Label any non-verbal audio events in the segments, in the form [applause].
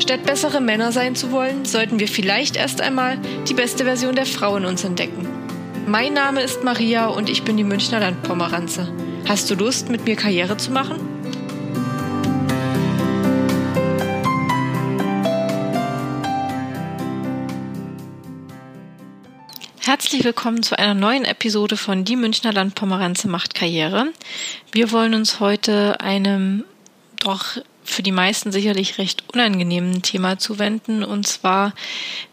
Statt bessere Männer sein zu wollen, sollten wir vielleicht erst einmal die beste Version der Frau in uns entdecken. Mein Name ist Maria und ich bin die Münchner Landpomeranze. Hast du Lust, mit mir Karriere zu machen? Herzlich willkommen zu einer neuen Episode von Die Münchner Landpomeranze macht Karriere. Wir wollen uns heute einem doch für die meisten sicherlich recht unangenehmen Thema zuwenden, und zwar,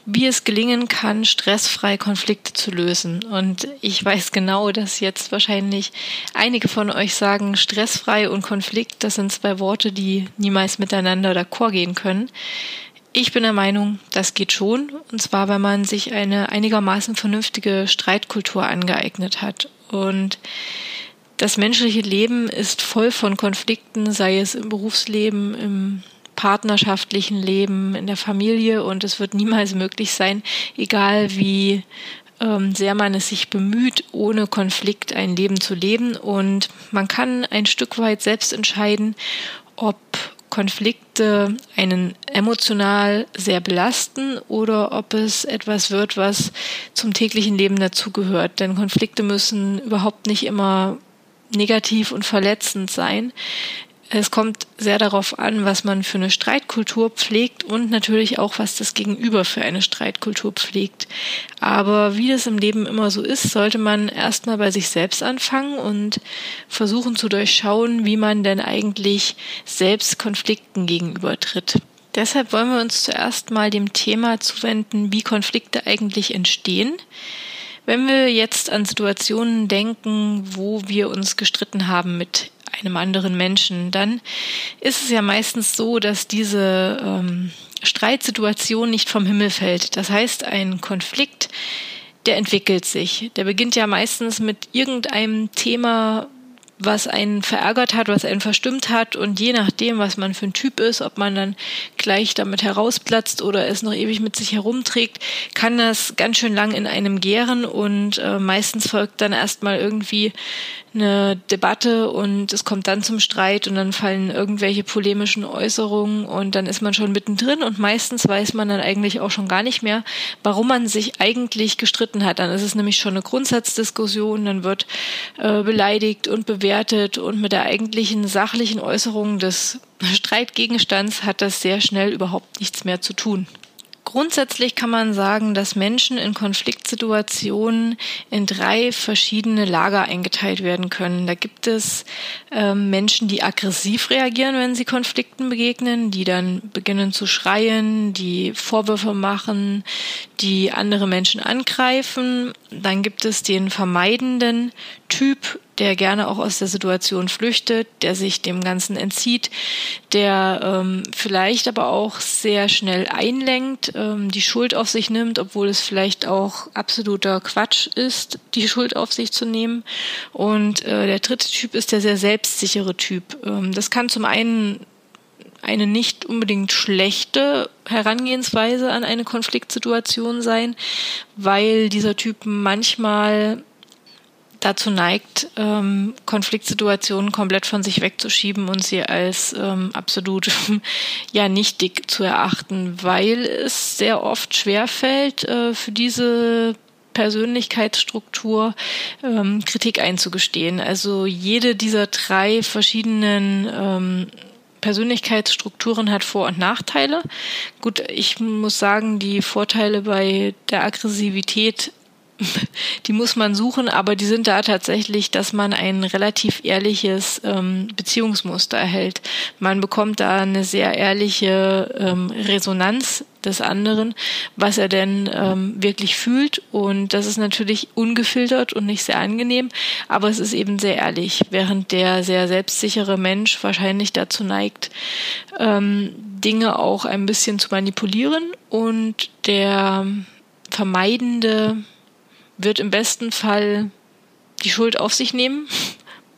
wie es gelingen kann, stressfrei Konflikte zu lösen. Und ich weiß genau, dass jetzt wahrscheinlich einige von euch sagen, stressfrei und Konflikt, das sind zwei Worte, die niemals miteinander d'accord gehen können. Ich bin der Meinung, das geht schon, und zwar, wenn man sich eine einigermaßen vernünftige Streitkultur angeeignet hat. Und das menschliche Leben ist voll von Konflikten, sei es im Berufsleben, im partnerschaftlichen Leben, in der Familie und es wird niemals möglich sein, egal wie ähm, sehr man es sich bemüht, ohne Konflikt ein Leben zu leben. Und man kann ein Stück weit selbst entscheiden, ob Konflikte einen emotional sehr belasten oder ob es etwas wird, was zum täglichen Leben dazugehört. Denn Konflikte müssen überhaupt nicht immer negativ und verletzend sein. Es kommt sehr darauf an, was man für eine Streitkultur pflegt und natürlich auch, was das Gegenüber für eine Streitkultur pflegt. Aber wie das im Leben immer so ist, sollte man erstmal bei sich selbst anfangen und versuchen zu durchschauen, wie man denn eigentlich selbst Konflikten gegenübertritt. Deshalb wollen wir uns zuerst mal dem Thema zuwenden, wie Konflikte eigentlich entstehen wenn wir jetzt an Situationen denken, wo wir uns gestritten haben mit einem anderen Menschen, dann ist es ja meistens so, dass diese ähm, Streitsituation nicht vom Himmel fällt. Das heißt, ein Konflikt, der entwickelt sich. Der beginnt ja meistens mit irgendeinem Thema, was einen verärgert hat, was einen verstimmt hat. Und je nachdem, was man für ein Typ ist, ob man dann gleich damit herausplatzt oder es noch ewig mit sich herumträgt, kann das ganz schön lang in einem gären. Und äh, meistens folgt dann erstmal irgendwie eine Debatte und es kommt dann zum Streit und dann fallen irgendwelche polemischen Äußerungen und dann ist man schon mittendrin und meistens weiß man dann eigentlich auch schon gar nicht mehr, warum man sich eigentlich gestritten hat. Dann ist es nämlich schon eine Grundsatzdiskussion, dann wird äh, beleidigt und bewertet und mit der eigentlichen sachlichen Äußerung des Streitgegenstands hat das sehr schnell überhaupt nichts mehr zu tun. Grundsätzlich kann man sagen, dass Menschen in Konfliktsituationen in drei verschiedene Lager eingeteilt werden können. Da gibt es äh, Menschen, die aggressiv reagieren, wenn sie Konflikten begegnen, die dann beginnen zu schreien, die Vorwürfe machen, die andere Menschen angreifen. Dann gibt es den vermeidenden Typ, der gerne auch aus der Situation flüchtet, der sich dem Ganzen entzieht, der ähm, vielleicht aber auch sehr schnell einlenkt, ähm, die Schuld auf sich nimmt, obwohl es vielleicht auch absoluter Quatsch ist, die Schuld auf sich zu nehmen. Und äh, der dritte Typ ist der sehr selbstsichere Typ. Ähm, das kann zum einen eine nicht unbedingt schlechte Herangehensweise an eine Konfliktsituation sein, weil dieser Typ manchmal dazu neigt, ähm, Konfliktsituationen komplett von sich wegzuschieben und sie als ähm, absolut [laughs] ja nichtig zu erachten, weil es sehr oft schwerfällt, äh, für diese Persönlichkeitsstruktur ähm, Kritik einzugestehen. Also jede dieser drei verschiedenen ähm, Persönlichkeitsstrukturen hat Vor- und Nachteile. Gut, ich muss sagen, die Vorteile bei der Aggressivität [laughs] die muss man suchen, aber die sind da tatsächlich, dass man ein relativ ehrliches ähm, Beziehungsmuster erhält. Man bekommt da eine sehr ehrliche ähm, Resonanz des anderen, was er denn ähm, wirklich fühlt. Und das ist natürlich ungefiltert und nicht sehr angenehm, aber es ist eben sehr ehrlich, während der sehr selbstsichere Mensch wahrscheinlich dazu neigt, ähm, Dinge auch ein bisschen zu manipulieren und der Streitvermeidende wird im besten Fall die Schuld auf sich nehmen.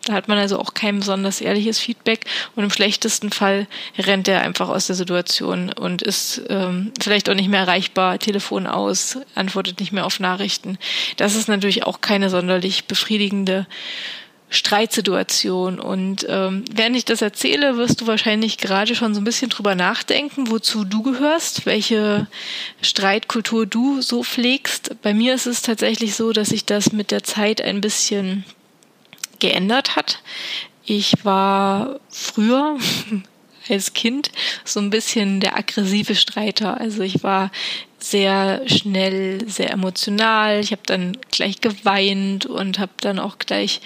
Da hat man also auch kein besonders ehrliches Feedback und im schlechtesten Fall rennt er einfach aus der Situation und ist ähm, vielleicht auch nicht mehr erreichbar, Telefon aus, antwortet nicht mehr auf Nachrichten. Das ist natürlich auch keine sonderlich befriedigende Streitsituation. Und ähm, während ich das erzähle, wirst du wahrscheinlich gerade schon so ein bisschen drüber nachdenken, wozu du gehörst, welche Streitkultur du so pflegst. Bei mir ist es tatsächlich so, dass sich das mit der Zeit ein bisschen geändert hat. Ich war früher [laughs] als Kind so ein bisschen der aggressive Streiter. Also ich war sehr schnell, sehr emotional. Ich habe dann gleich geweint und habe dann auch gleich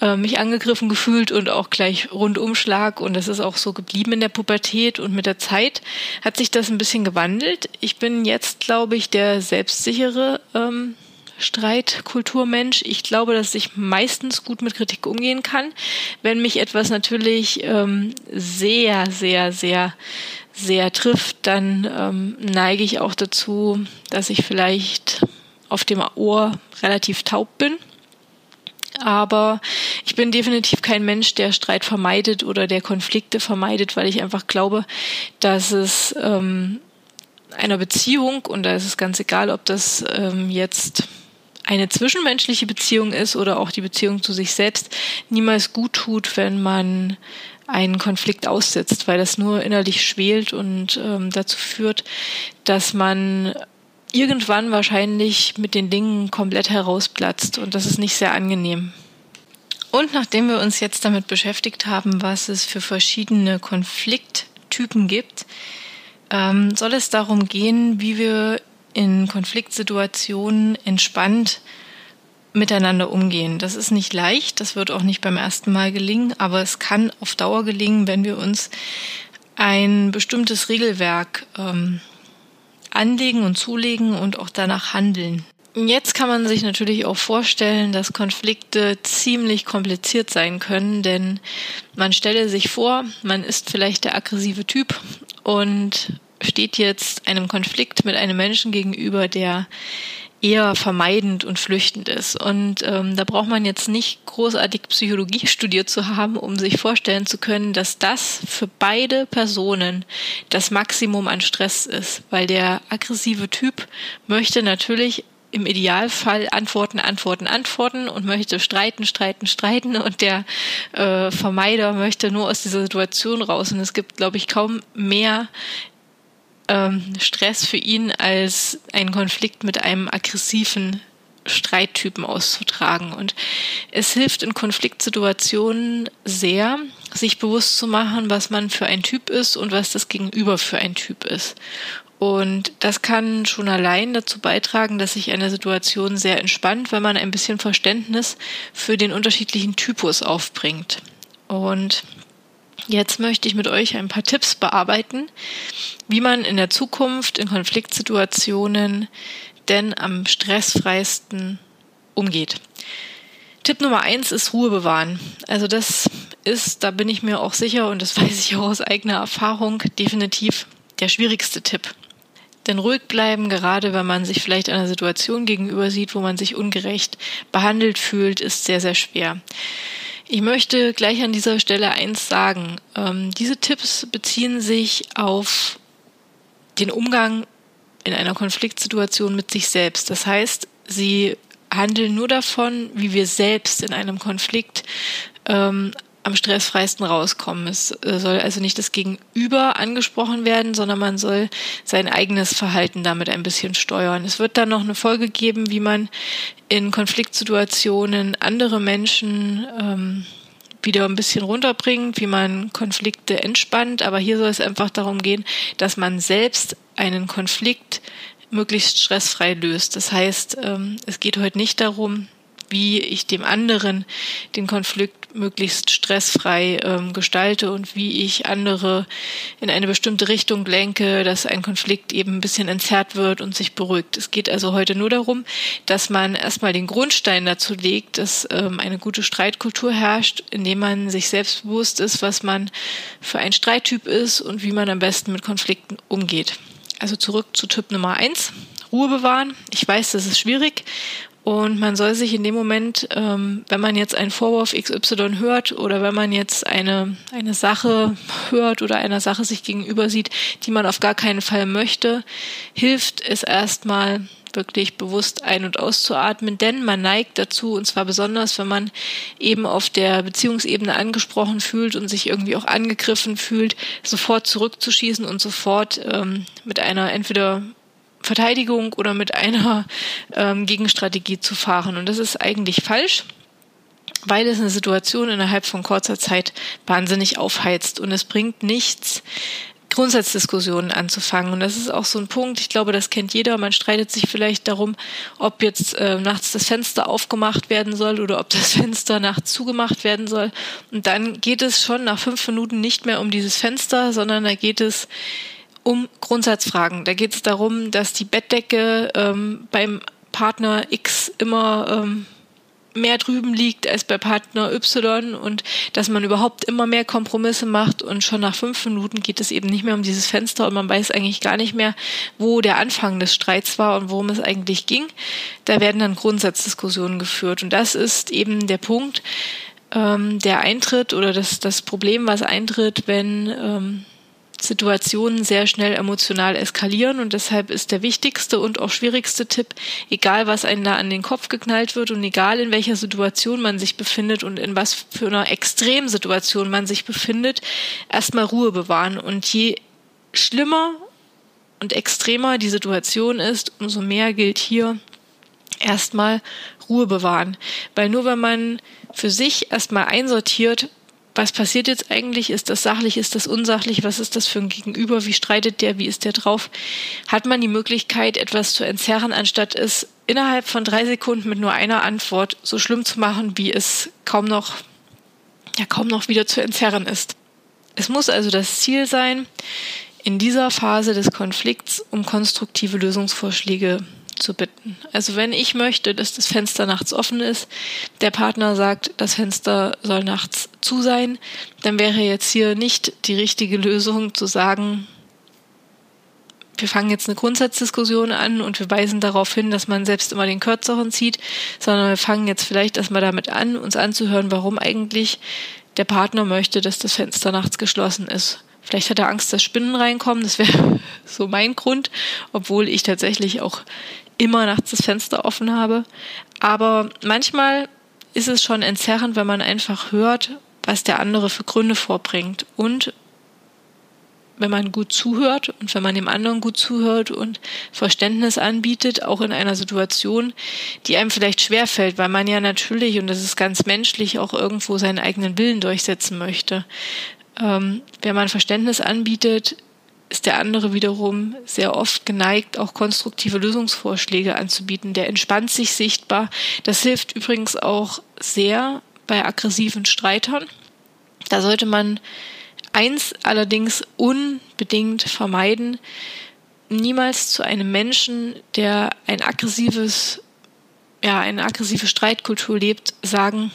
äh, mich angegriffen gefühlt und auch gleich Rundumschlag. Und das ist auch so geblieben in der Pubertät. Und mit der Zeit hat sich das ein bisschen gewandelt. Ich bin jetzt, glaube ich, der selbstsichere ähm, Streitkulturmensch. Ich glaube, dass ich meistens gut mit Kritik umgehen kann. Wenn mich etwas natürlich ähm, sehr, sehr, sehr, sehr trifft, dann ähm, neige ich auch dazu, dass ich vielleicht auf dem Ohr relativ taub bin. Aber ich bin definitiv kein Mensch, der Streit vermeidet oder der Konflikte vermeidet, weil ich einfach glaube, dass es ähm, einer Beziehung, und da ist es ganz egal, ob das ähm, jetzt eine zwischenmenschliche Beziehung ist oder auch die Beziehung zu sich selbst, niemals gut tut, wenn man einen Konflikt aussetzt, weil das nur innerlich schwelt und ähm, dazu führt, dass man irgendwann wahrscheinlich mit den Dingen komplett herausplatzt und das ist nicht sehr angenehm. Und nachdem wir uns jetzt damit beschäftigt haben, was es für verschiedene Konflikttypen gibt, ähm, soll es darum gehen, wie wir in Konfliktsituationen entspannt miteinander umgehen. Das ist nicht leicht, das wird auch nicht beim ersten Mal gelingen, aber es kann auf Dauer gelingen, wenn wir uns ein bestimmtes Regelwerk ähm, anlegen und zulegen und auch danach handeln. Jetzt kann man sich natürlich auch vorstellen, dass Konflikte ziemlich kompliziert sein können, denn man stelle sich vor, man ist vielleicht der aggressive Typ und steht jetzt einem Konflikt mit einem Menschen gegenüber, der eher vermeidend und flüchtend ist. Und ähm, da braucht man jetzt nicht großartig Psychologie [laughs] studiert zu haben, um sich vorstellen zu können, dass das für beide Personen das Maximum an Stress ist, weil der aggressive Typ möchte natürlich im Idealfall antworten, antworten, antworten und möchte streiten, streiten, streiten und der äh, Vermeider möchte nur aus dieser Situation raus. Und es gibt, glaube ich, kaum mehr ähm, Stress für ihn, als einen Konflikt mit einem aggressiven Streittypen auszutragen. Und es hilft in Konfliktsituationen sehr, sich bewusst zu machen, was man für ein Typ ist und was das Gegenüber für ein Typ ist. Und das kann schon allein dazu beitragen, dass sich eine Situation sehr entspannt, wenn man ein bisschen Verständnis für den unterschiedlichen Typus aufbringt. Und Jetzt möchte ich mit euch ein paar Tipps bearbeiten, wie man in der Zukunft in Konfliktsituationen denn am stressfreisten umgeht. Tipp Nummer eins ist Ruhe bewahren. Also das ist, da bin ich mir auch sicher und das [laughs] weiß ich auch aus eigener Erfahrung, definitiv der schwierigste Tipp. Denn ruhig bleiben, gerade wenn man sich vielleicht einer Situation gegenüber sieht, wo man sich ungerecht behandelt fühlt, ist sehr, sehr schwer. Ich möchte gleich an dieser Stelle eins sagen. Ähm, diese Tipps beziehen sich auf den Umgang in einer Konfliktsituation mit sich selbst. Das heißt, sie handeln nur davon, wie wir selbst in einem Konflikt ähm, am stressfreisten rauskommen. Es äh, soll also nicht das Gegenüber angesprochen werden, sondern man soll sein eigenes Verhalten damit ein bisschen steuern. Es wird dann noch eine Folge geben, wie man in Konfliktsituationen andere Menschen ähm, wieder ein bisschen runterbringt, wie man Konflikte entspannt. Aber hier soll es einfach darum gehen, dass man selbst einen Konflikt möglichst stressfrei löst. Das heißt, ähm, es geht heute nicht darum, wie ich dem anderen den Konflikt möglichst stressfrei ähm, gestalte und wie ich andere in eine bestimmte Richtung lenke, dass ein Konflikt eben ein bisschen entzerrt wird und sich beruhigt. Es geht also heute nur darum, dass man erstmal den Grundstein dazu legt, dass ähm, eine gute Streitkultur herrscht, indem man sich selbst bewusst ist, was man für ein Streittyp ist und wie man am besten mit Konflikten umgeht. Also zurück zu Tipp Nummer eins. Ruhe bewahren. Ich weiß, das ist schwierig und man soll sich in dem Moment, ähm, wenn man jetzt einen Vorwurf XY hört oder wenn man jetzt eine, eine Sache hört oder einer Sache sich gegenüber sieht, die man auf gar keinen Fall möchte, hilft es erstmal wirklich bewusst ein- und auszuatmen, denn man neigt dazu, und zwar besonders, wenn man eben auf der Beziehungsebene angesprochen fühlt und sich irgendwie auch angegriffen fühlt, sofort zurückzuschießen und sofort ähm, mit einer entweder Verteidigung oder mit einer ähm, Gegenstrategie zu fahren. Und das ist eigentlich falsch, weil es eine Situation innerhalb von kurzer Zeit wahnsinnig aufheizt. Und es bringt nichts, Grundsatzdiskussionen anzufangen. Und das ist auch so ein Punkt, ich glaube, das kennt jeder. Man streitet sich vielleicht darum, ob jetzt äh, nachts das Fenster aufgemacht werden soll oder ob das [laughs] Fenster nachts zugemacht werden soll. Und dann geht es schon nach fünf Minuten nicht mehr um dieses Fenster, sondern da geht es um Grundsatzfragen. Da geht es darum, dass die Bettdecke ähm, beim Partner X immer ähm, mehr drüben liegt als bei Partner Y und dass man überhaupt immer mehr Kompromisse macht und schon nach fünf Minuten geht es eben nicht mehr um dieses Fenster und man weiß eigentlich gar nicht mehr, wo der Anfang des Streits war und worum es eigentlich ging. Da werden dann Grundsatzdiskussionen geführt und das ist eben der Punkt, ähm, der eintritt oder das, das Problem, was eintritt, wenn ähm, Situationen sehr schnell emotional eskalieren. Und deshalb ist der wichtigste und auch schwierigste Tipp, egal was einem da an den Kopf geknallt wird und egal in welcher Situation man sich befindet und in was für einer Extremsituation man sich befindet, erstmal Ruhe bewahren. Und je schlimmer und extremer die Situation ist, umso mehr gilt hier erstmal Ruhe bewahren, weil nur wenn man für sich erstmal einsortiert, was passiert jetzt eigentlich? Ist das sachlich? Ist das unsachlich? Was ist das für ein Gegenüber? Wie streitet der? Wie ist der drauf? Hat man die Möglichkeit, etwas zu entzerren, anstatt es innerhalb von drei Sekunden mit nur einer Antwort so schlimm zu machen, wie es kaum noch, ja, kaum noch wieder zu entzerren ist. Es muss also das Ziel sein, in dieser Phase des Konflikts um konstruktive Lösungsvorschläge zu bitten. Also wenn ich möchte, dass das Fenster nachts offen ist, der Partner sagt, das Fenster soll nachts zu sein, dann wäre jetzt hier nicht die richtige Lösung zu sagen, wir fangen jetzt eine Grundsatzdiskussion an und wir weisen darauf hin, dass man selbst immer den kürzeren zieht, sondern wir fangen jetzt vielleicht erstmal damit an, uns anzuhören, warum eigentlich der Partner möchte, dass das Fenster nachts geschlossen ist. Vielleicht hat er Angst, dass Spinnen reinkommen. Das wäre [laughs] so mein Grund, obwohl ich tatsächlich auch immer nachts das Fenster offen habe. Aber manchmal ist es schon entzerrend, wenn man einfach hört, was der andere für Gründe vorbringt. Und wenn man gut zuhört und wenn man dem anderen gut zuhört und Verständnis anbietet, auch in einer Situation, die einem vielleicht schwerfällt, weil man ja natürlich, und das ist ganz menschlich, auch irgendwo seinen eigenen Willen durchsetzen möchte. Ähm, wenn man Verständnis anbietet, ist der andere wiederum sehr oft geneigt, auch konstruktive Lösungsvorschläge anzubieten. Der entspannt sich sichtbar. Das hilft übrigens auch sehr bei aggressiven Streitern. Da sollte man eins allerdings unbedingt vermeiden, niemals zu einem Menschen, der ein aggressives, ja, eine aggressive Streitkultur lebt, sagen,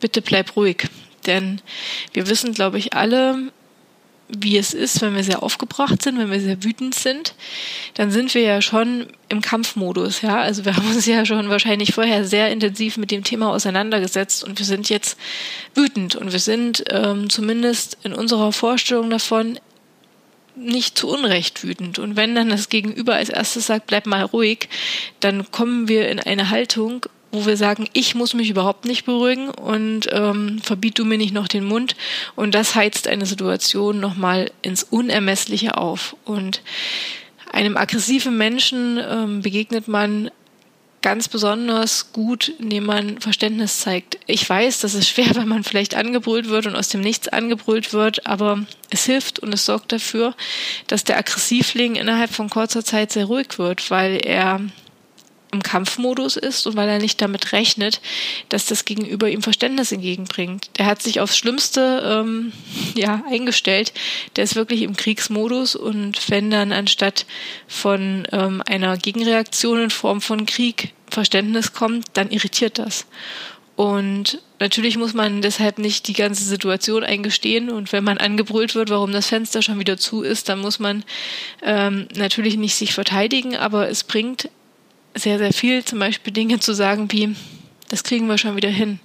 bitte bleib ruhig. Denn wir wissen, glaube ich, alle, wie es ist, wenn wir sehr aufgebracht sind, wenn wir sehr wütend sind, dann sind wir ja schon im Kampfmodus, ja. Also wir [laughs] haben uns ja schon wahrscheinlich vorher sehr intensiv mit dem Thema auseinandergesetzt und wir sind jetzt wütend und wir sind ähm, zumindest in unserer Vorstellung davon nicht zu Unrecht wütend. Und wenn dann das Gegenüber als erstes sagt, bleib mal ruhig, dann kommen wir in eine Haltung, wo wir sagen, ich muss mich überhaupt nicht beruhigen und ähm, verbiet du mir nicht noch den Mund. Und das heizt eine Situation nochmal ins Unermessliche auf. Und einem aggressiven Menschen ähm, begegnet man ganz besonders gut, indem man Verständnis zeigt. Ich weiß, das ist schwer, [laughs] wenn man vielleicht angebrüllt wird und aus dem Nichts angebrüllt wird, aber es hilft und es sorgt dafür, dass der Aggressivling innerhalb von kurzer Zeit sehr ruhig wird, weil er im Kampfmodus ist und weil er nicht damit rechnet, dass das Gegenüber ihm Verständnis entgegenbringt. Der hat sich aufs Schlimmste ähm, [laughs] ja, eingestellt. Der ist wirklich im Kriegsmodus und wenn dann anstatt von ähm, einer Gegenreaktion in Form von Krieg Verständnis kommt, dann irritiert das. Und natürlich muss man deshalb nicht die ganze Situation eingestehen. Und wenn man angebrüllt wird, warum das Fenster schon wieder zu ist, dann muss man ähm, natürlich nicht sich verteidigen. Aber es bringt sehr, sehr viel, zum Beispiel Dinge zu sagen wie, das kriegen wir schon wieder hin.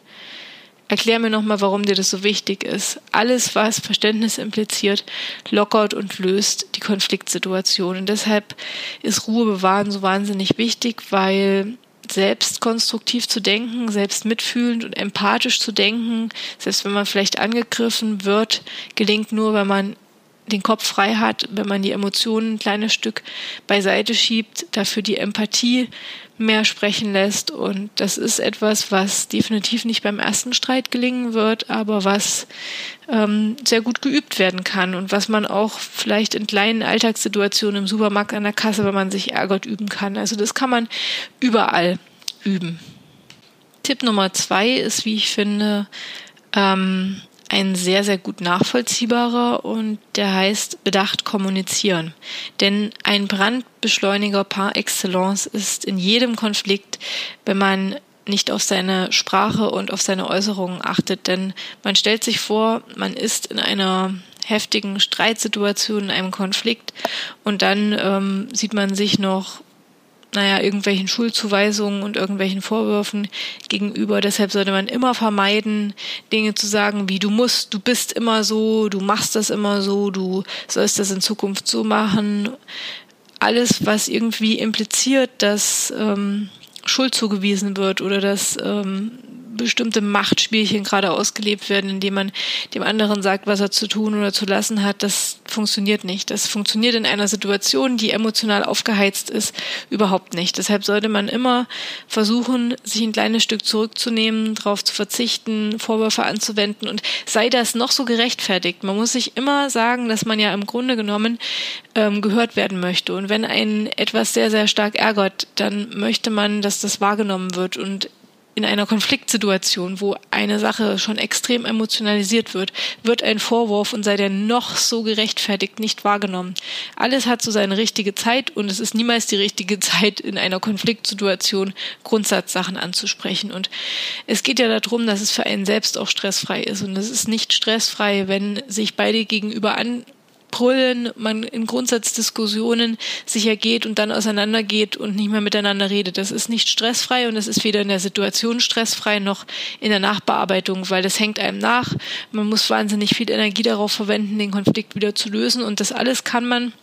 Erklär mir nochmal, warum dir das so wichtig ist. Alles, was Verständnis impliziert, lockert und löst die Konfliktsituation. Und deshalb ist Ruhe bewahren so wahnsinnig wichtig, weil selbst konstruktiv zu denken, selbst mitfühlend und empathisch zu denken, selbst wenn man vielleicht angegriffen wird, gelingt nur, wenn man den Kopf frei hat, wenn man die Emotionen ein kleines Stück beiseite schiebt, dafür die Empathie mehr sprechen lässt. Und das ist etwas, was definitiv nicht beim ersten Streit gelingen wird, aber was ähm, sehr gut geübt werden kann und was man auch vielleicht in kleinen Alltagssituationen im Supermarkt an der Kasse, wenn man sich ärgert, üben kann. Also das kann man überall üben. Tipp Nummer zwei ist, wie ich finde, ähm, ein sehr, sehr gut nachvollziehbarer und der heißt bedacht kommunizieren. Denn ein Brandbeschleuniger par excellence ist in jedem Konflikt, wenn man nicht auf seine Sprache und auf seine Äußerungen achtet. Denn man stellt sich vor, man ist in einer heftigen Streitsituation, in einem Konflikt und dann ähm, sieht man sich noch naja, irgendwelchen Schuldzuweisungen und irgendwelchen Vorwürfen gegenüber. Deshalb sollte man immer vermeiden, Dinge zu sagen wie du musst, du bist immer so, du machst das immer so, du sollst das in Zukunft so machen. Alles, was irgendwie impliziert, dass ähm, Schuld zugewiesen wird oder dass ähm, bestimmte Machtspielchen gerade ausgelebt werden, indem man dem anderen sagt, was er zu tun oder zu lassen hat, das funktioniert nicht. Das funktioniert in einer Situation, die emotional aufgeheizt ist, überhaupt nicht. Deshalb sollte man immer versuchen, sich ein kleines Stück zurückzunehmen, darauf zu verzichten, Vorwürfe anzuwenden und sei das noch so gerechtfertigt. Man muss sich immer sagen, dass man ja im Grunde genommen ähm, gehört werden möchte. Und wenn einen etwas sehr, sehr stark ärgert, dann möchte man, dass das wahrgenommen wird und in einer Konfliktsituation, wo eine Sache schon extrem emotionalisiert wird, wird ein Vorwurf und sei der noch so gerechtfertigt nicht wahrgenommen. Alles hat so seine richtige Zeit und es ist niemals die richtige Zeit, in einer Konfliktsituation Grundsatzsachen anzusprechen. Und es geht ja darum, dass es für einen selbst auch stressfrei ist. Und es ist nicht stressfrei, wenn sich beide gegenüber an brüllen, man in Grundsatzdiskussionen sich ergeht und dann auseinandergeht und nicht mehr miteinander redet. Das ist nicht stressfrei und es ist weder in der Situation stressfrei noch in der Nachbearbeitung, weil das hängt einem nach. Man muss wahnsinnig viel Energie darauf verwenden, den Konflikt wieder zu lösen und das alles kann man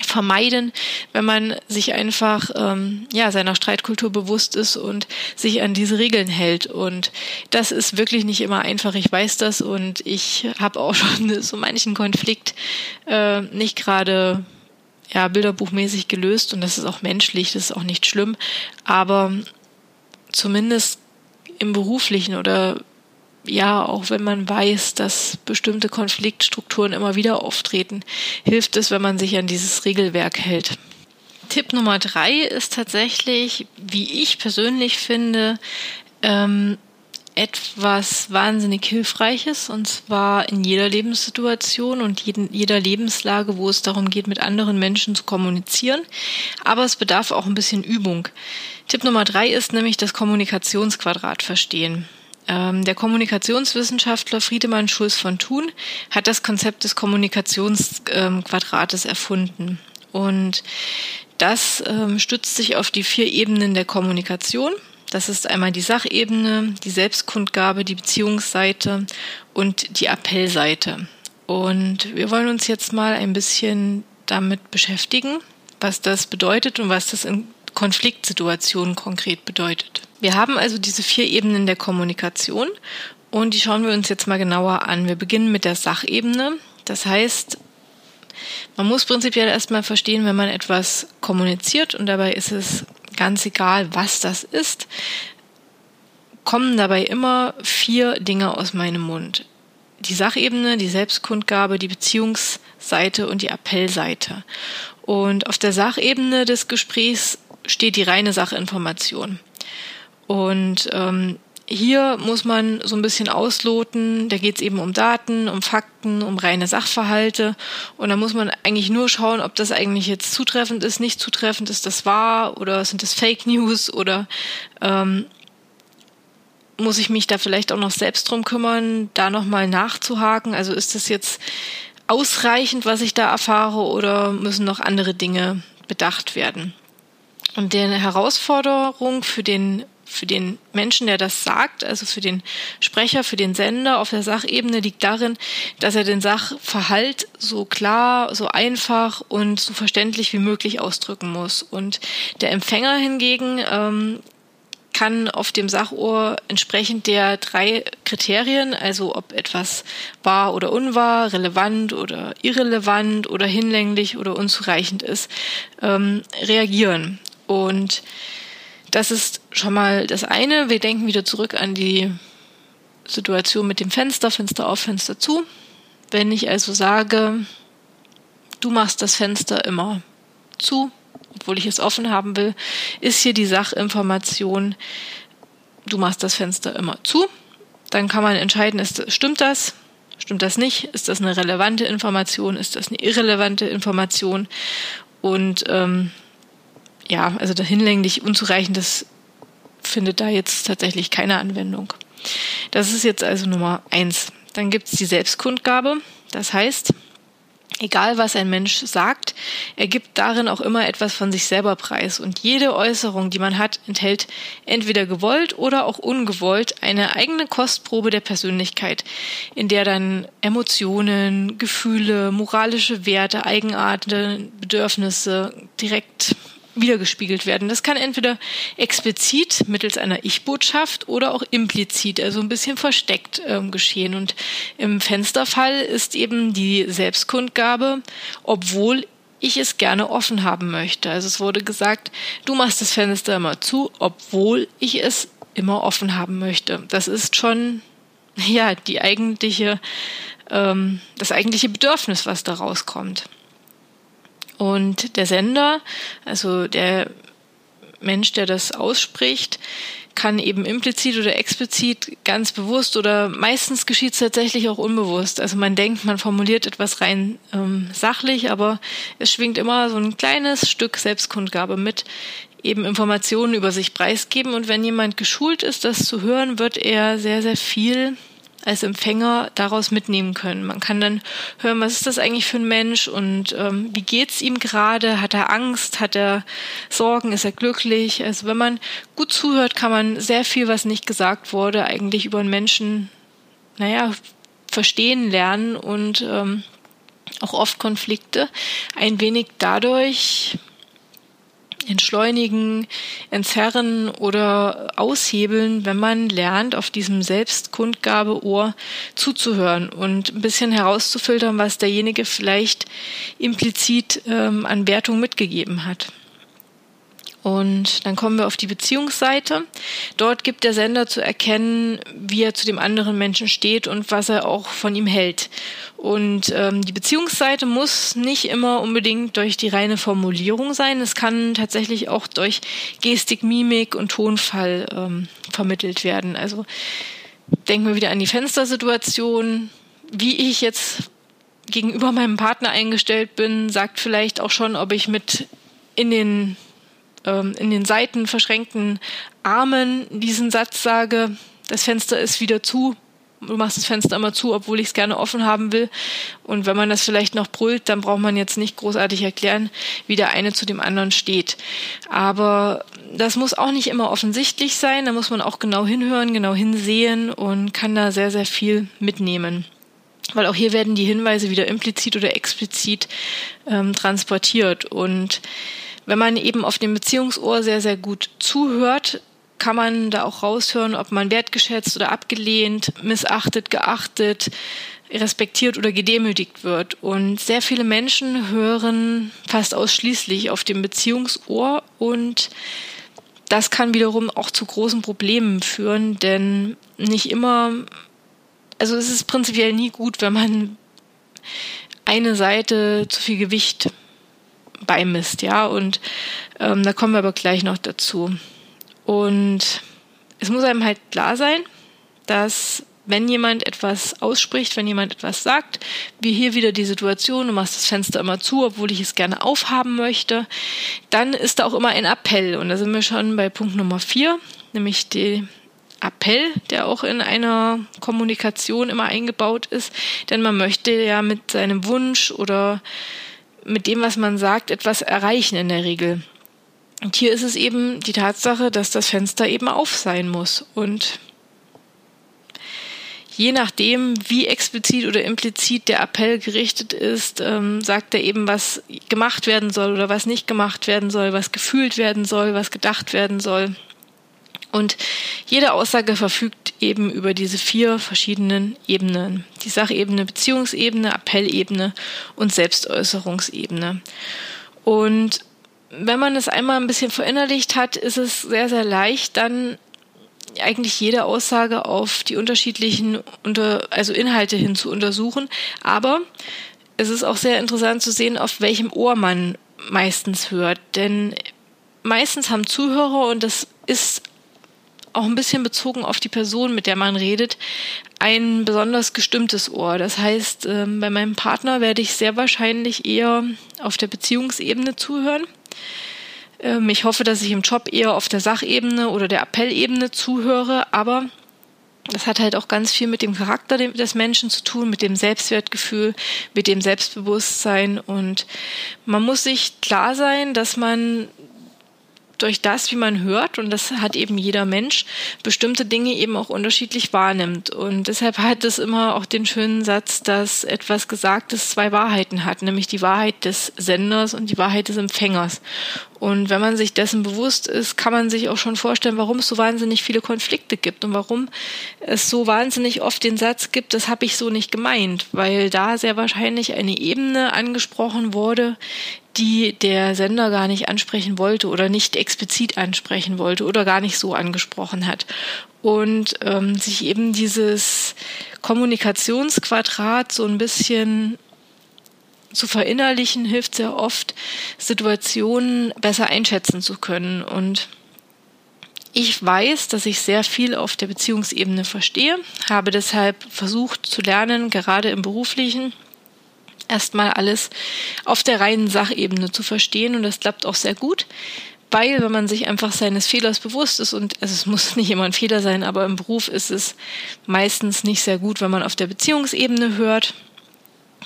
vermeiden, wenn man sich einfach ähm, ja seiner Streitkultur bewusst ist und sich an diese Regeln hält. Und das ist wirklich nicht immer einfach. Ich weiß das und ich habe auch [laughs] schon so manchen Konflikt äh, nicht gerade ja bilderbuchmäßig gelöst und das ist auch menschlich, das ist auch nicht schlimm, aber zumindest im beruflichen oder ja, auch wenn man weiß, dass bestimmte Konfliktstrukturen immer wieder auftreten, hilft es, wenn man sich an dieses Regelwerk hält. Tipp Nummer drei ist tatsächlich, wie ich persönlich finde, ähm, etwas wahnsinnig Hilfreiches und zwar in jeder Lebenssituation und jeden, jeder Lebenslage, wo es darum geht, mit anderen Menschen zu kommunizieren. Aber es bedarf auch ein bisschen Übung. Tipp Nummer drei ist nämlich das Kommunikationsquadrat verstehen. Ähm, der Kommunikationswissenschaftler Friedemann Schulz von Thun hat das Konzept des Kommunikationsquadrates erfunden. Und das ähm, stützt sich auf die vier Ebenen der Kommunikation. Das ist einmal die Sachebene, die Selbstkundgabe, die Beziehungsseite und die Appellseite. Und wir wollen uns jetzt mal ein bisschen damit beschäftigen, was das bedeutet und was das in Konfliktsituationen konkret bedeutet. Wir haben also diese vier Ebenen der Kommunikation und die schauen wir uns jetzt mal genauer an. Wir beginnen mit der Sachebene. Das heißt, man muss prinzipiell erstmal verstehen, wenn man etwas kommuniziert und dabei ist es ganz egal, was das ist, kommen dabei immer vier Dinge aus meinem Mund. Die Sachebene, die Selbstkundgabe, die Beziehungsseite und die Appellseite. Und auf der Sachebene des Gesprächs steht die reine Sachinformation. Und ähm, hier muss man so ein bisschen ausloten. Da geht es eben um Daten, um Fakten, um reine Sachverhalte. Und da muss man eigentlich nur schauen, ob das eigentlich jetzt zutreffend ist, nicht zutreffend ist, das wahr oder sind das Fake News oder ähm, muss ich mich da vielleicht auch noch selbst drum kümmern, da nochmal nachzuhaken? Also ist das jetzt ausreichend, was ich da erfahre, oder müssen noch andere Dinge bedacht werden? Und die Herausforderung für den für den Menschen, der das sagt, also für den Sprecher, für den Sender auf der Sachebene liegt darin, dass er den Sachverhalt so klar, so einfach und so verständlich wie möglich ausdrücken muss. Und der Empfänger hingegen ähm, kann auf dem Sachohr entsprechend der drei Kriterien, also ob etwas wahr oder unwahr, relevant oder irrelevant oder hinlänglich oder unzureichend ist, ähm, reagieren. Und das ist schon mal das eine. Wir denken wieder zurück an die Situation mit dem Fenster, Fenster auf, Fenster zu. Wenn ich also sage, du machst das Fenster immer zu, obwohl ich es offen haben will, ist hier die Sachinformation, du machst das Fenster immer zu. Dann kann man entscheiden, ist, stimmt das? Stimmt das nicht? Ist das eine relevante Information? Ist das eine irrelevante Information? Und ähm, ja, also da hinlänglich unzureichend, das findet da jetzt tatsächlich keine Anwendung. Das ist jetzt also Nummer eins. Dann gibt es die Selbstkundgabe. Das heißt, Egal was ein Mensch sagt, er gibt darin auch immer etwas von sich selber preis. Und jede Äußerung, die man hat, enthält entweder gewollt oder auch ungewollt eine eigene Kostprobe der Persönlichkeit, in der dann Emotionen, Gefühle, moralische Werte, Eigenarten, Bedürfnisse direkt wiedergespiegelt werden. Das kann entweder explizit mittels einer Ich-Botschaft oder auch implizit, also ein bisschen versteckt ähm, geschehen. Und im Fensterfall ist eben die Selbstkundgabe, obwohl ich es gerne offen haben möchte. Also es wurde gesagt, du machst das Fenster immer zu, obwohl ich es immer offen haben möchte. Das ist schon ja die eigentliche ähm, das eigentliche Bedürfnis, was da rauskommt. Und der Sender, also der Mensch, der das ausspricht, kann eben implizit oder explizit ganz bewusst oder meistens geschieht es tatsächlich auch unbewusst. Also man denkt, man formuliert etwas rein ähm, sachlich, aber es schwingt immer so ein kleines Stück Selbstkundgabe mit, eben Informationen über sich preisgeben. Und wenn jemand geschult ist, das zu hören, wird er sehr, sehr viel als Empfänger daraus mitnehmen können. Man kann dann hören, was ist das eigentlich für ein Mensch und ähm, wie geht's ihm gerade? Hat er Angst? Hat er Sorgen? Ist er glücklich? Also wenn man gut zuhört, kann man sehr viel, was nicht gesagt wurde, eigentlich über einen Menschen, naja, verstehen lernen und ähm, auch oft Konflikte ein wenig dadurch entschleunigen, entzerren oder aushebeln, wenn man lernt, auf diesem Selbstkundgabeohr zuzuhören und ein bisschen herauszufiltern, was derjenige vielleicht implizit ähm, an Wertung mitgegeben hat. Und dann kommen wir auf die Beziehungsseite. Dort gibt der Sender zu erkennen, wie er zu dem anderen Menschen steht und was er auch von ihm hält. Und ähm, die Beziehungsseite muss nicht immer unbedingt durch die reine Formulierung sein. Es kann tatsächlich auch durch Gestik, Mimik und Tonfall ähm, vermittelt werden. Also denken wir wieder an die Fenstersituation. Wie ich jetzt gegenüber meinem Partner eingestellt bin, sagt vielleicht auch schon, ob ich mit in den ähm, in den Seiten verschränkten Armen diesen Satz sage, das Fenster ist wieder zu, du machst das Fenster immer zu, obwohl ich es gerne offen haben will. Und wenn man das vielleicht noch brüllt, dann braucht man jetzt nicht großartig erklären, wie der eine zu dem anderen steht. Aber das muss auch nicht immer offensichtlich sein, da muss man auch genau hinhören, genau hinsehen und kann da sehr, sehr viel mitnehmen. Weil auch hier werden die Hinweise wieder implizit oder explizit ähm, transportiert. Und wenn man eben auf dem Beziehungsohr sehr, sehr gut zuhört, kann man da auch raushören, ob man wertgeschätzt oder abgelehnt, missachtet, geachtet, respektiert oder gedemütigt wird. Und sehr viele Menschen hören fast ausschließlich auf dem Beziehungsohr und das kann wiederum auch zu großen Problemen führen, denn nicht immer, also es ist prinzipiell nie gut, wenn man eine Seite zu viel Gewicht beimisst, ja. Und ähm, da kommen wir aber gleich noch dazu. Und es muss einem halt klar sein, dass wenn jemand etwas ausspricht, wenn jemand etwas sagt, wie hier wieder die Situation, du machst das Fenster immer zu, obwohl ich es gerne aufhaben möchte, dann ist da auch immer ein Appell. Und da sind wir schon bei Punkt Nummer vier, nämlich die Appell, der auch in einer Kommunikation immer eingebaut ist, denn man möchte ja mit seinem Wunsch oder mit dem, was man sagt, etwas erreichen in der Regel. Und hier ist es eben die Tatsache, dass das Fenster eben auf sein muss. Und je nachdem, wie explizit oder implizit der Appell gerichtet ist, ähm, sagt er eben, was gemacht werden soll oder was nicht gemacht werden soll, was gefühlt werden soll, was gedacht werden soll. Und jede Aussage verfügt eben über diese vier verschiedenen Ebenen. Die Sachebene, Beziehungsebene, Appellebene und Selbstäußerungsebene. Und wenn man es einmal ein bisschen verinnerlicht hat, ist es sehr, sehr leicht, dann eigentlich jede Aussage auf die unterschiedlichen unter, also Inhalte hin zu untersuchen. Aber es ist auch sehr interessant zu sehen, auf welchem Ohr man meistens hört. Denn meistens haben Zuhörer, und das ist auch ein bisschen bezogen auf die Person, mit der man redet, ein besonders gestimmtes Ohr. Das heißt, ähm, bei meinem Partner werde ich sehr wahrscheinlich eher auf der Beziehungsebene zuhören. Ähm, ich hoffe, dass ich im Job eher auf der Sachebene oder der Appellebene zuhöre, aber das hat halt auch ganz viel mit dem Charakter des Menschen zu tun, mit dem Selbstwertgefühl, mit dem Selbstbewusstsein und man muss sich klar sein, dass man durch das, wie man hört, und das hat eben jeder Mensch, bestimmte Dinge eben auch unterschiedlich wahrnimmt. Und deshalb hat es immer auch den schönen Satz, dass etwas Gesagtes zwei Wahrheiten hat, nämlich die Wahrheit des Senders und die Wahrheit des Empfängers. Und wenn man sich dessen bewusst ist, kann man sich auch schon vorstellen, warum es so wahnsinnig viele Konflikte gibt und warum es so wahnsinnig oft den Satz gibt, das habe ich so nicht gemeint, weil da sehr wahrscheinlich eine Ebene angesprochen wurde, die der Sender gar nicht ansprechen wollte oder nicht explizit ansprechen wollte oder gar nicht so angesprochen hat. Und ähm, sich eben dieses Kommunikationsquadrat so ein bisschen zu verinnerlichen, hilft sehr oft, Situationen besser einschätzen zu können. Und ich weiß, dass ich sehr viel auf der Beziehungsebene verstehe, habe deshalb versucht zu lernen, gerade im beruflichen, erstmal alles auf der reinen Sachebene zu verstehen und das klappt auch sehr gut, weil wenn man sich einfach seines Fehlers bewusst ist und also es muss [laughs] nicht immer ein Fehler sein, aber im Beruf ist es meistens nicht sehr gut, wenn man auf der Beziehungsebene hört.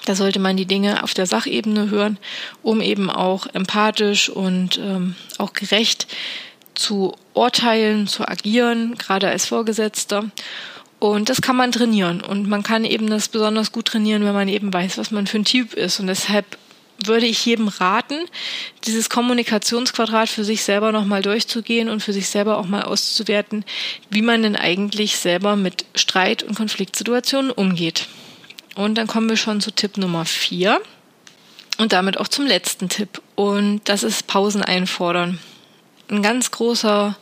Da sollte man die Dinge auf der Sachebene hören, um eben auch empathisch und ähm, auch gerecht zu urteilen, zu agieren, gerade als Vorgesetzter. Und das kann man trainieren. Und man kann eben das besonders gut trainieren, wenn man eben weiß, was man für ein Typ ist. Und deshalb würde ich jedem raten, dieses Kommunikationsquadrat für sich selber nochmal durchzugehen und für sich selber auch mal auszuwerten, wie man denn eigentlich selber mit Streit- und Konfliktsituationen umgeht. Und dann kommen wir schon zu Tipp Nummer vier und damit auch zum letzten Tipp. Und das ist Pausen einfordern. Ein ganz großer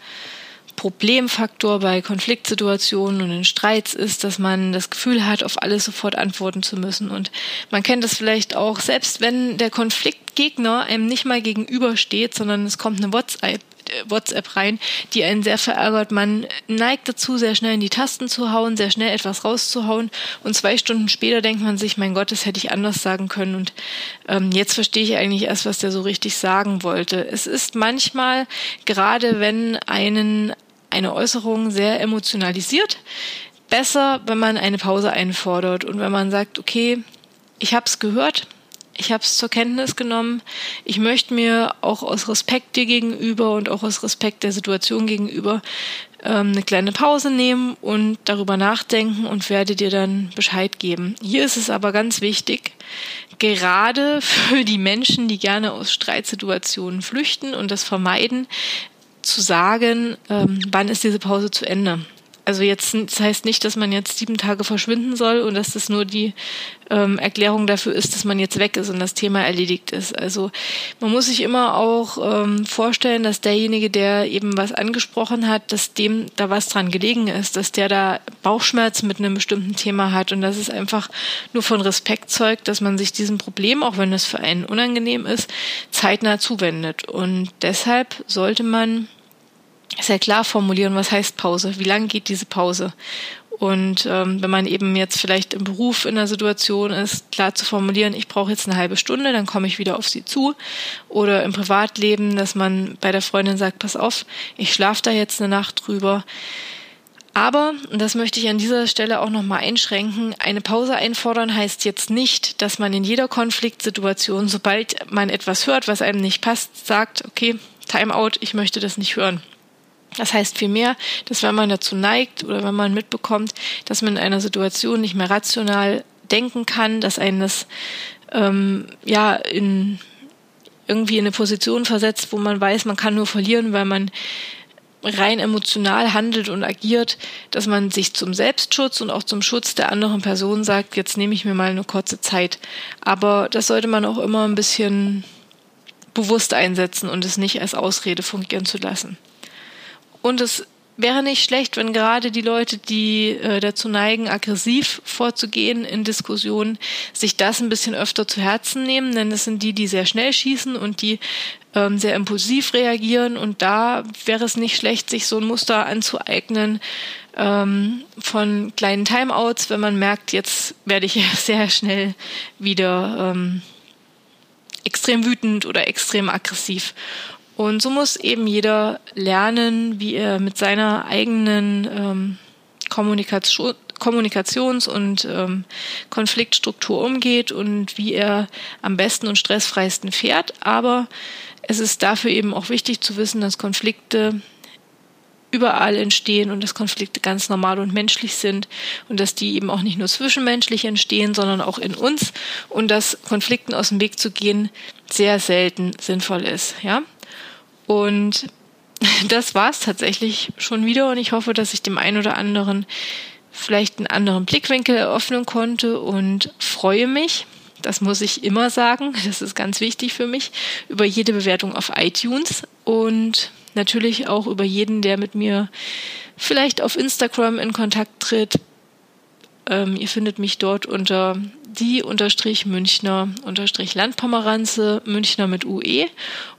Problemfaktor bei Konfliktsituationen und in Streits ist, dass man das Gefühl hat, auf alles sofort antworten zu müssen. Und man kennt das vielleicht auch, selbst wenn der Konfliktgegner einem nicht mal gegenübersteht, sondern es kommt eine WhatsApp WhatsApp rein, die einen sehr verärgert. Man neigt dazu, sehr schnell in die Tasten zu hauen, sehr schnell etwas rauszuhauen und zwei Stunden später denkt man sich, mein Gott, das hätte ich anders sagen können und ähm, jetzt verstehe ich eigentlich erst, was der so richtig sagen wollte. Es ist manchmal, gerade wenn einen eine Äußerung sehr emotionalisiert. Besser, wenn man eine Pause einfordert und wenn man sagt, okay, ich habe es gehört, ich habe es zur Kenntnis genommen. Ich möchte mir auch aus Respekt dir gegenüber und auch aus Respekt der Situation gegenüber ähm, eine kleine Pause nehmen und darüber nachdenken und werde dir dann Bescheid geben. Hier ist es aber ganz wichtig, gerade [laughs] für die Menschen, die gerne aus Streitsituationen flüchten und das vermeiden, zu sagen, ähm, wann ist diese Pause zu Ende. Also jetzt, das heißt nicht, dass man jetzt sieben Tage verschwinden soll und dass das nur die ähm, Erklärung dafür ist, dass man jetzt weg ist und das Thema erledigt ist. Also man muss sich immer auch ähm, vorstellen, dass derjenige, der eben was angesprochen hat, dass dem da was dran gelegen ist, dass der da Bauchschmerzen mit einem bestimmten Thema hat und dass es einfach nur von Respekt zeugt, dass man sich diesem Problem, auch wenn es für einen unangenehm ist, zeitnah zuwendet. Und deshalb sollte man sehr klar formulieren, was heißt Pause, wie lang geht diese Pause. Und ähm, wenn man eben jetzt vielleicht im Beruf in einer Situation ist, klar zu formulieren, ich brauche jetzt eine halbe Stunde, dann komme ich wieder auf sie zu. Oder im Privatleben, dass man bei der Freundin sagt, pass auf, ich schlafe da jetzt eine Nacht drüber. Aber, und das möchte ich an dieser Stelle auch nochmal einschränken, eine Pause einfordern heißt jetzt nicht, dass man in jeder Konfliktsituation, sobald man etwas hört, was einem nicht passt, sagt, okay, Timeout, ich möchte das nicht hören. Das heißt vielmehr, dass wenn man dazu neigt oder wenn man mitbekommt, dass man in einer Situation nicht mehr rational denken kann, dass einen das ähm, ja in irgendwie in eine Position versetzt, wo man weiß, man kann nur verlieren, weil man rein emotional handelt und agiert, dass man sich zum Selbstschutz und auch zum Schutz der anderen Person sagt, jetzt nehme ich mir mal eine kurze Zeit. Aber das sollte man auch immer ein bisschen bewusst einsetzen und es nicht als Ausrede fungieren zu lassen. Und es wäre nicht schlecht, wenn gerade die Leute, die äh, dazu neigen, aggressiv vorzugehen in Diskussionen, sich das ein bisschen öfter zu Herzen nehmen, denn es sind die, die sehr schnell schießen und die ähm, sehr impulsiv reagieren. Und da wäre es nicht schlecht, sich so ein Muster anzueignen ähm, von kleinen Timeouts, wenn man merkt, jetzt werde ich [laughs] sehr schnell wieder ähm, extrem wütend oder extrem aggressiv. Und so muss eben jeder lernen, wie er mit seiner eigenen ähm, Kommunikation, Kommunikations- und ähm, Konfliktstruktur umgeht und wie er am besten und stressfreisten fährt. Aber es ist dafür eben auch wichtig zu wissen, dass Konflikte überall entstehen und dass Konflikte ganz normal und menschlich sind und dass die eben auch nicht nur zwischenmenschlich entstehen, sondern auch in uns und dass Konflikten aus dem Weg zu gehen sehr selten sinnvoll ist, ja. Und [laughs] das war es tatsächlich schon wieder. Und ich hoffe, dass ich dem einen oder anderen vielleicht einen anderen Blickwinkel eröffnen konnte und freue mich, das muss ich immer sagen, [laughs] das ist ganz wichtig für mich, über jede Bewertung auf iTunes und natürlich auch über jeden, der mit mir vielleicht auf Instagram in Kontakt tritt. Ähm, ihr findet mich dort unter die unterstrich Münchner unterstrich Landpomeranze, Münchner mit UE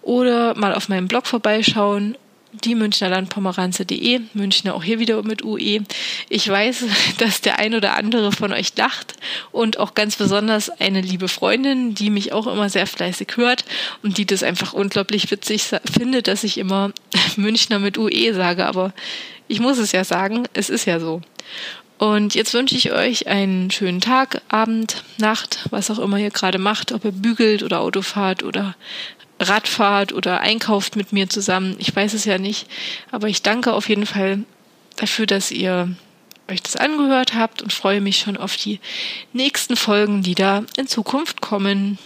oder mal auf meinem Blog vorbeischauen die Münchner Landpomeranze.de, Münchner auch hier wieder mit UE. Ich weiß, [laughs] dass der ein oder andere von euch lacht und auch ganz besonders eine liebe Freundin, die mich auch immer sehr fleißig hört und die das einfach unglaublich witzig findet, dass ich immer [laughs] Münchner mit UE sage, aber ich muss es ja sagen, es ist ja so. Und jetzt wünsche ich euch einen schönen Tag, Abend, Nacht, was auch immer ihr gerade macht, ob ihr bügelt oder Auto fahrt oder Radfahrt oder einkauft mit mir zusammen. Ich weiß es ja nicht. Aber ich danke auf jeden Fall dafür, dass ihr euch das angehört habt und freue mich schon auf die nächsten Folgen, die da in Zukunft kommen.